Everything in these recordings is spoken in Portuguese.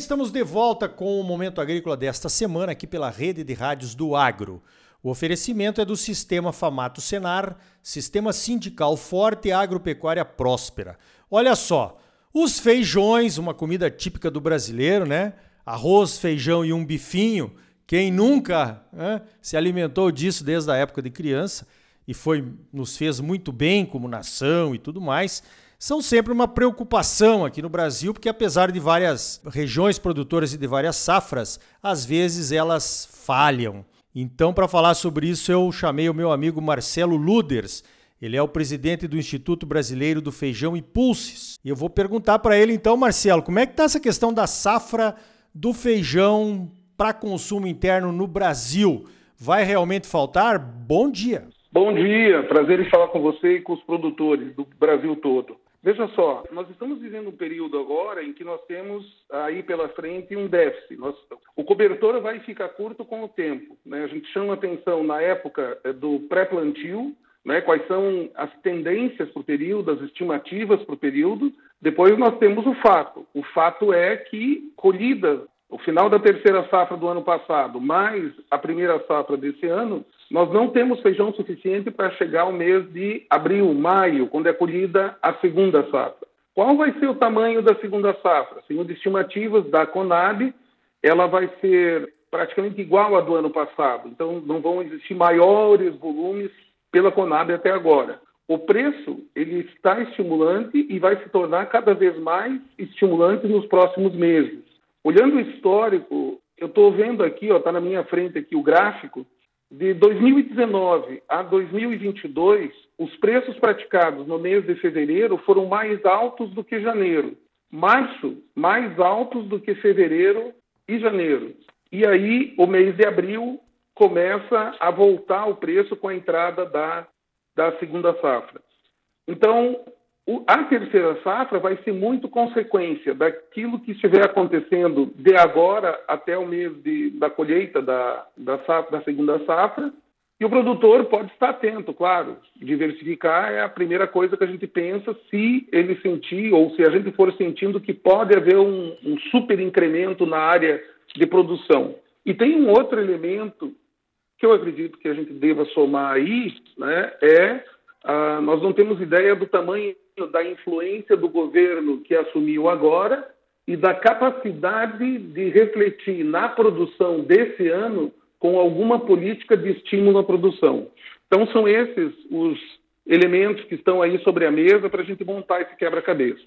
estamos de volta com o Momento Agrícola desta semana aqui pela rede de rádios do Agro. O oferecimento é do Sistema Famato Senar, Sistema Sindical Forte e Agropecuária Próspera. Olha só, os feijões, uma comida típica do brasileiro, né? Arroz, feijão e um bifinho. Quem nunca né, se alimentou disso desde a época de criança e foi nos fez muito bem como nação e tudo mais são sempre uma preocupação aqui no Brasil, porque apesar de várias regiões produtoras e de várias safras, às vezes elas falham. Então, para falar sobre isso, eu chamei o meu amigo Marcelo Luders. Ele é o presidente do Instituto Brasileiro do Feijão e Pulses. E eu vou perguntar para ele então, Marcelo, como é que está essa questão da safra do feijão para consumo interno no Brasil? Vai realmente faltar? Bom dia. Bom dia, prazer em falar com você e com os produtores do Brasil todo. Veja só, nós estamos vivendo um período agora em que nós temos aí pela frente um déficit. Nós, o cobertor vai ficar curto com o tempo. Né? A gente chama atenção na época eh, do pré-plantio, né? quais são as tendências para o período, as estimativas para o período. Depois nós temos o fato. O fato é que colhida o final da terceira safra do ano passado, mais a primeira safra desse ano, nós não temos feijão suficiente para chegar ao mês de abril, maio, quando é colhida a segunda safra. Qual vai ser o tamanho da segunda safra? Segundo estimativas da Conab, ela vai ser praticamente igual à do ano passado. Então, não vão existir maiores volumes pela Conab até agora. O preço ele está estimulante e vai se tornar cada vez mais estimulante nos próximos meses. Olhando o histórico, eu estou vendo aqui, está na minha frente aqui o gráfico, de 2019 a 2022, os preços praticados no mês de fevereiro foram mais altos do que janeiro. Março, mais altos do que fevereiro e janeiro. E aí, o mês de abril começa a voltar o preço com a entrada da, da segunda safra. Então, a terceira safra vai ser muito consequência daquilo que estiver acontecendo de agora até o mês de, da colheita da, da, safra, da segunda safra. E o produtor pode estar atento, claro. Diversificar é a primeira coisa que a gente pensa se ele sentir ou se a gente for sentindo que pode haver um, um super incremento na área de produção. E tem um outro elemento que eu acredito que a gente deva somar aí, né, é ah, nós não temos ideia do tamanho da influência do governo que assumiu agora e da capacidade de refletir na produção desse ano com alguma política de estímulo à produção. Então, são esses os elementos que estão aí sobre a mesa para a gente montar esse quebra-cabeça.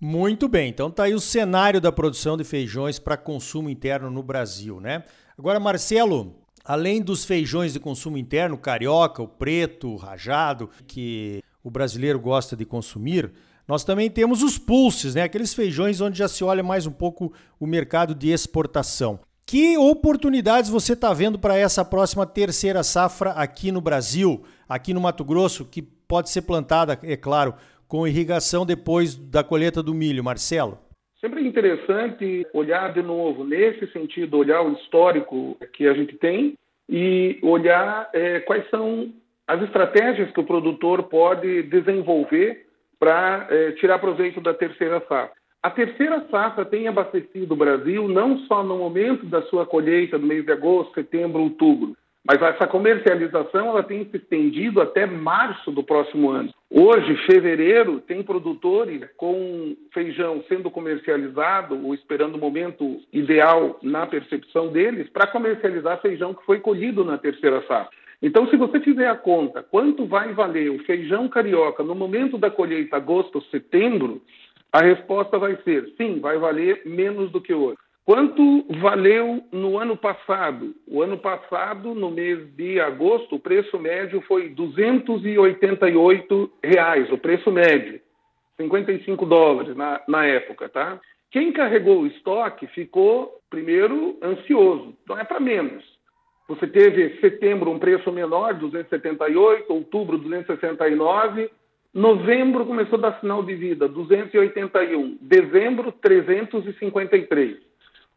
Muito bem, então está aí o cenário da produção de feijões para consumo interno no Brasil, né? Agora, Marcelo, além dos feijões de consumo interno, carioca, o preto, o rajado, que o brasileiro gosta de consumir, nós também temos os pulses, né? aqueles feijões onde já se olha mais um pouco o mercado de exportação. Que oportunidades você está vendo para essa próxima terceira safra aqui no Brasil, aqui no Mato Grosso, que pode ser plantada, é claro, com irrigação depois da colheita do milho, Marcelo? Sempre interessante olhar de novo, nesse sentido, olhar o histórico que a gente tem e olhar é, quais são as estratégias que o produtor pode desenvolver para é, tirar proveito da terceira safra. A terceira safra tem abastecido o Brasil não só no momento da sua colheita, no mês de agosto, setembro, outubro, mas essa comercialização ela tem se estendido até março do próximo ano. Hoje, fevereiro, tem produtores com feijão sendo comercializado ou esperando o momento ideal na percepção deles para comercializar feijão que foi colhido na terceira safra. Então, se você fizer a conta, quanto vai valer o feijão carioca no momento da colheita, agosto, setembro, a resposta vai ser sim, vai valer menos do que hoje. Quanto valeu no ano passado? O ano passado, no mês de agosto, o preço médio foi 288 reais, o preço médio, 55 dólares na, na época, tá? Quem carregou o estoque ficou, primeiro, ansioso, não é para menos. Você teve setembro um preço menor, 278, outubro 269, novembro começou a dar sinal de vida, 281, dezembro 353.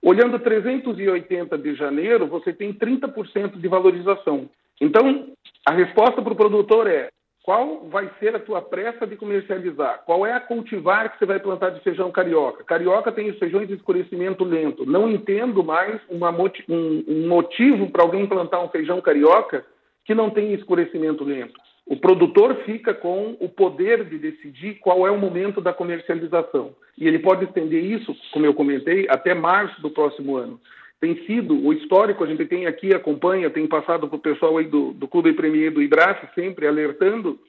Olhando 380 de janeiro, você tem 30% de valorização. Então, a resposta para o produtor é: qual vai ser a tua pressa de comercializar? Qual é a cultivar que você vai plantar de feijão carioca? Carioca tem os feijões de escurecimento lento. Não entendo mais uma, um, um motivo para alguém plantar um feijão carioca que não tem escurecimento lento. O produtor fica com o poder de decidir qual é o momento da comercialização. E ele pode estender isso, como eu comentei, até março do próximo ano. Tem sido o histórico, a gente tem aqui, acompanha, tem passado para o pessoal aí do, do Clube Premier do IBRAF, sempre alertando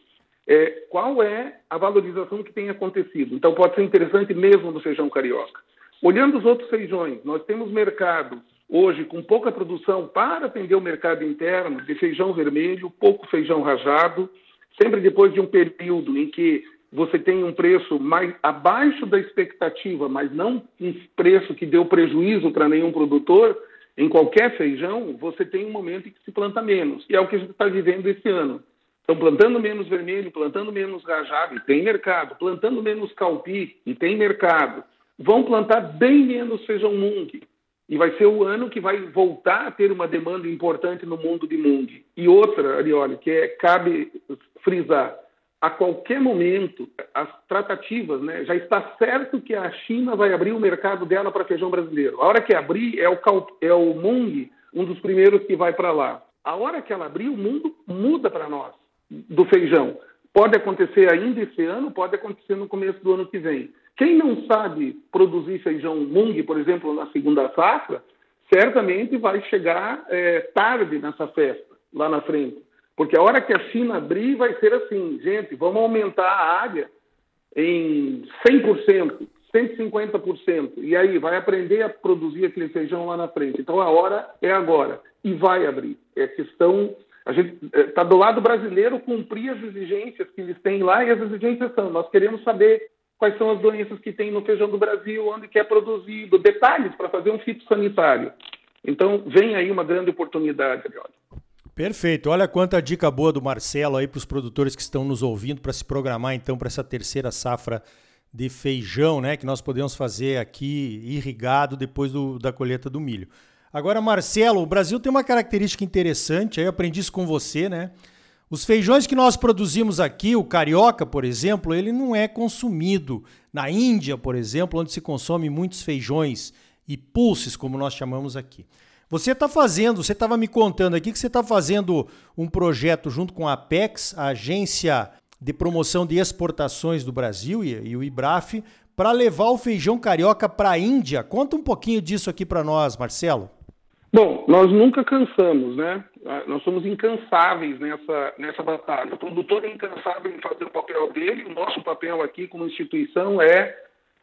é, qual é a valorização que tem acontecido. Então, pode ser interessante mesmo do feijão carioca. Olhando os outros feijões, nós temos mercado hoje com pouca produção para atender o mercado interno de feijão vermelho, pouco feijão rajado, sempre depois de um período em que você tem um preço mais abaixo da expectativa, mas não um preço que deu prejuízo para nenhum produtor, em qualquer feijão, você tem um momento em que se planta menos. E é o que a gente está vivendo esse ano. Estão plantando menos vermelho, plantando menos rajado, e tem mercado. Plantando menos calpi, e tem mercado. Vão plantar bem menos feijão mung, e vai ser o ano que vai voltar a ter uma demanda importante no mundo de Mung. E outra, Arioli, que é, cabe frisar, a qualquer momento, as tratativas, né, já está certo que a China vai abrir o mercado dela para feijão brasileiro. A hora que abrir, é o, é o Mung um dos primeiros que vai para lá. A hora que ela abrir, o mundo muda para nós, do feijão. Pode acontecer ainda esse ano, pode acontecer no começo do ano que vem. Quem não sabe produzir feijão mung, por exemplo, na segunda safra, certamente vai chegar é, tarde nessa festa, lá na frente. Porque a hora que a China abrir, vai ser assim, gente, vamos aumentar a área em 100%, 150%. E aí, vai aprender a produzir aquele feijão lá na frente. Então, a hora é agora. E vai abrir. É questão... A gente está é, do lado brasileiro cumprir as exigências que eles têm lá e as exigências são. Nós queremos saber quais são as doenças que tem no feijão do Brasil, onde que é produzido, detalhes para fazer um fitossanitário. Então, vem aí uma grande oportunidade, Arioli. Perfeito. Olha quanta dica boa do Marcelo aí para os produtores que estão nos ouvindo para se programar então para essa terceira safra de feijão, né, que nós podemos fazer aqui irrigado depois do, da colheita do milho. Agora, Marcelo, o Brasil tem uma característica interessante, aí eu aprendi isso com você, né? Os feijões que nós produzimos aqui, o carioca, por exemplo, ele não é consumido. Na Índia, por exemplo, onde se consome muitos feijões e pulses, como nós chamamos aqui. Você está fazendo, você estava me contando aqui que você está fazendo um projeto junto com a Apex, a Agência de Promoção de Exportações do Brasil e, e o IBRAF, para levar o feijão carioca para a Índia. Conta um pouquinho disso aqui para nós, Marcelo. Bom, nós nunca cansamos, né? Ah, nós somos incansáveis nessa, nessa batalha. O produtor é incansável em fazer o papel dele. O nosso papel aqui, como instituição, é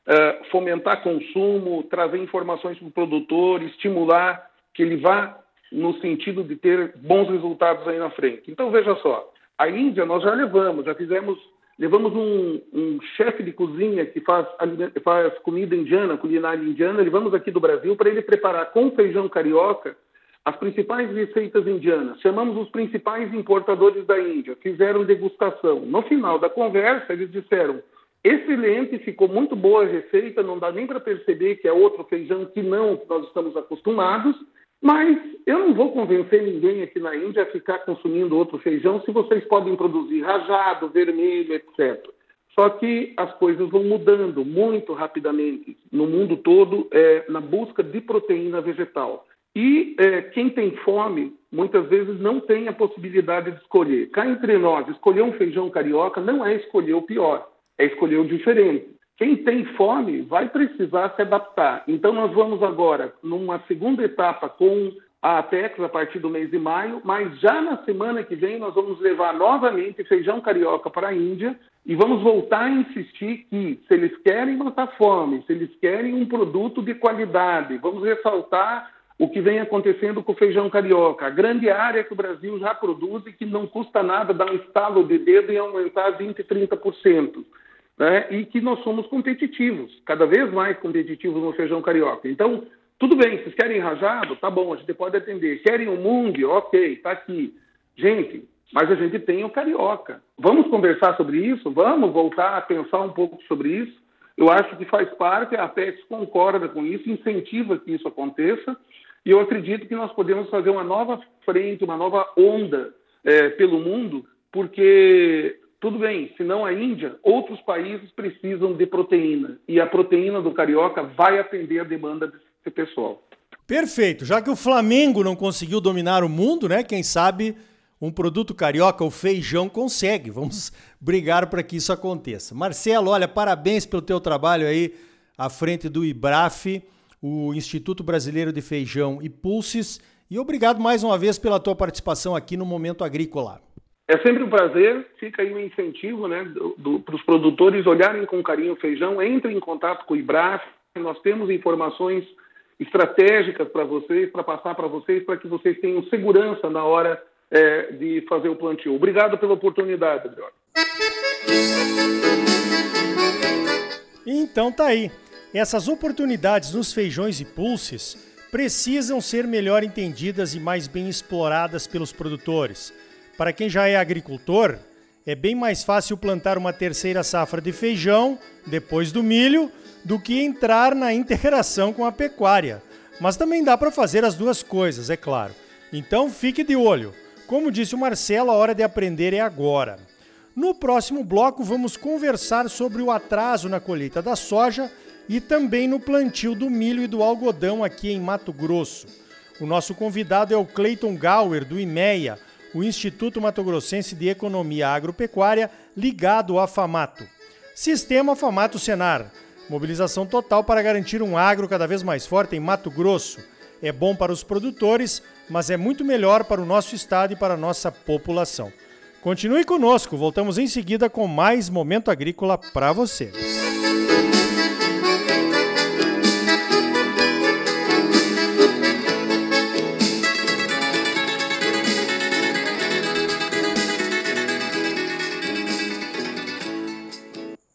uh, fomentar consumo, trazer informações para o produtor, estimular que ele vá no sentido de ter bons resultados aí na frente. Então, veja só, a Índia nós já levamos, já fizemos Levamos um, um chefe de cozinha que faz, faz comida indiana, culinária indiana, levamos aqui do Brasil para ele preparar com feijão carioca as principais receitas indianas. Chamamos os principais importadores da Índia, fizeram degustação. No final da conversa, eles disseram: excelente, ficou muito boa a receita, não dá nem para perceber que é outro feijão que não que nós estamos acostumados. Mas eu não vou convencer ninguém aqui na Índia a ficar consumindo outro feijão se vocês podem produzir rajado, vermelho, etc. Só que as coisas vão mudando muito rapidamente no mundo todo é, na busca de proteína vegetal. E é, quem tem fome, muitas vezes não tem a possibilidade de escolher. Cá entre nós, escolher um feijão carioca não é escolher o pior, é escolher o diferente. Quem tem fome vai precisar se adaptar. Então, nós vamos agora, numa segunda etapa, com a Apex a partir do mês de maio, mas já na semana que vem nós vamos levar novamente feijão carioca para a Índia e vamos voltar a insistir que, se eles querem matar fome, se eles querem um produto de qualidade, vamos ressaltar o que vem acontecendo com o feijão carioca, a grande área que o Brasil já produz e que não custa nada dar um estalo de dedo e aumentar 20%, 30% né? e que nós somos competitivos, cada vez mais competitivos no feijão carioca. Então, tudo bem, vocês querem rajado? Tá bom, a gente pode atender. Querem o mung? Ok, tá aqui. Gente, mas a gente tem o carioca. Vamos conversar sobre isso? Vamos voltar a pensar um pouco sobre isso? Eu acho que faz parte, a Apex concorda com isso, incentiva que isso aconteça, e eu acredito que nós podemos fazer uma nova frente, uma nova onda é, pelo mundo porque tudo bem, se não a Índia, outros países precisam de proteína e a proteína do carioca vai atender a demanda desse pessoal. Perfeito. Já que o Flamengo não conseguiu dominar o mundo, né? Quem sabe um produto carioca, o feijão, consegue. Vamos brigar para que isso aconteça. Marcelo, olha, parabéns pelo teu trabalho aí à frente do IBRAF, o Instituto Brasileiro de Feijão e Pulses. E obrigado mais uma vez pela tua participação aqui no Momento Agrícola. É sempre um prazer, fica aí um incentivo né, para os produtores olharem com carinho o feijão, entrem em contato com o IBRAF, nós temos informações estratégicas para vocês, para passar para vocês, para que vocês tenham segurança na hora é, de fazer o plantio. Obrigado pela oportunidade, Adriano. Então tá aí. Essas oportunidades nos feijões e pulses precisam ser melhor entendidas e mais bem exploradas pelos produtores. Para quem já é agricultor, é bem mais fácil plantar uma terceira safra de feijão depois do milho do que entrar na integração com a pecuária. Mas também dá para fazer as duas coisas, é claro. Então fique de olho. Como disse o Marcelo, a hora de aprender é agora. No próximo bloco, vamos conversar sobre o atraso na colheita da soja e também no plantio do milho e do algodão aqui em Mato Grosso. O nosso convidado é o Cleiton Gauer, do IMEA, o Instituto Mato Grossense de Economia Agropecuária, ligado à FAMATO. Sistema FAMATO Senar. Mobilização total para garantir um agro cada vez mais forte em Mato Grosso. É bom para os produtores, mas é muito melhor para o nosso estado e para a nossa população. Continue conosco, voltamos em seguida com mais Momento Agrícola para você.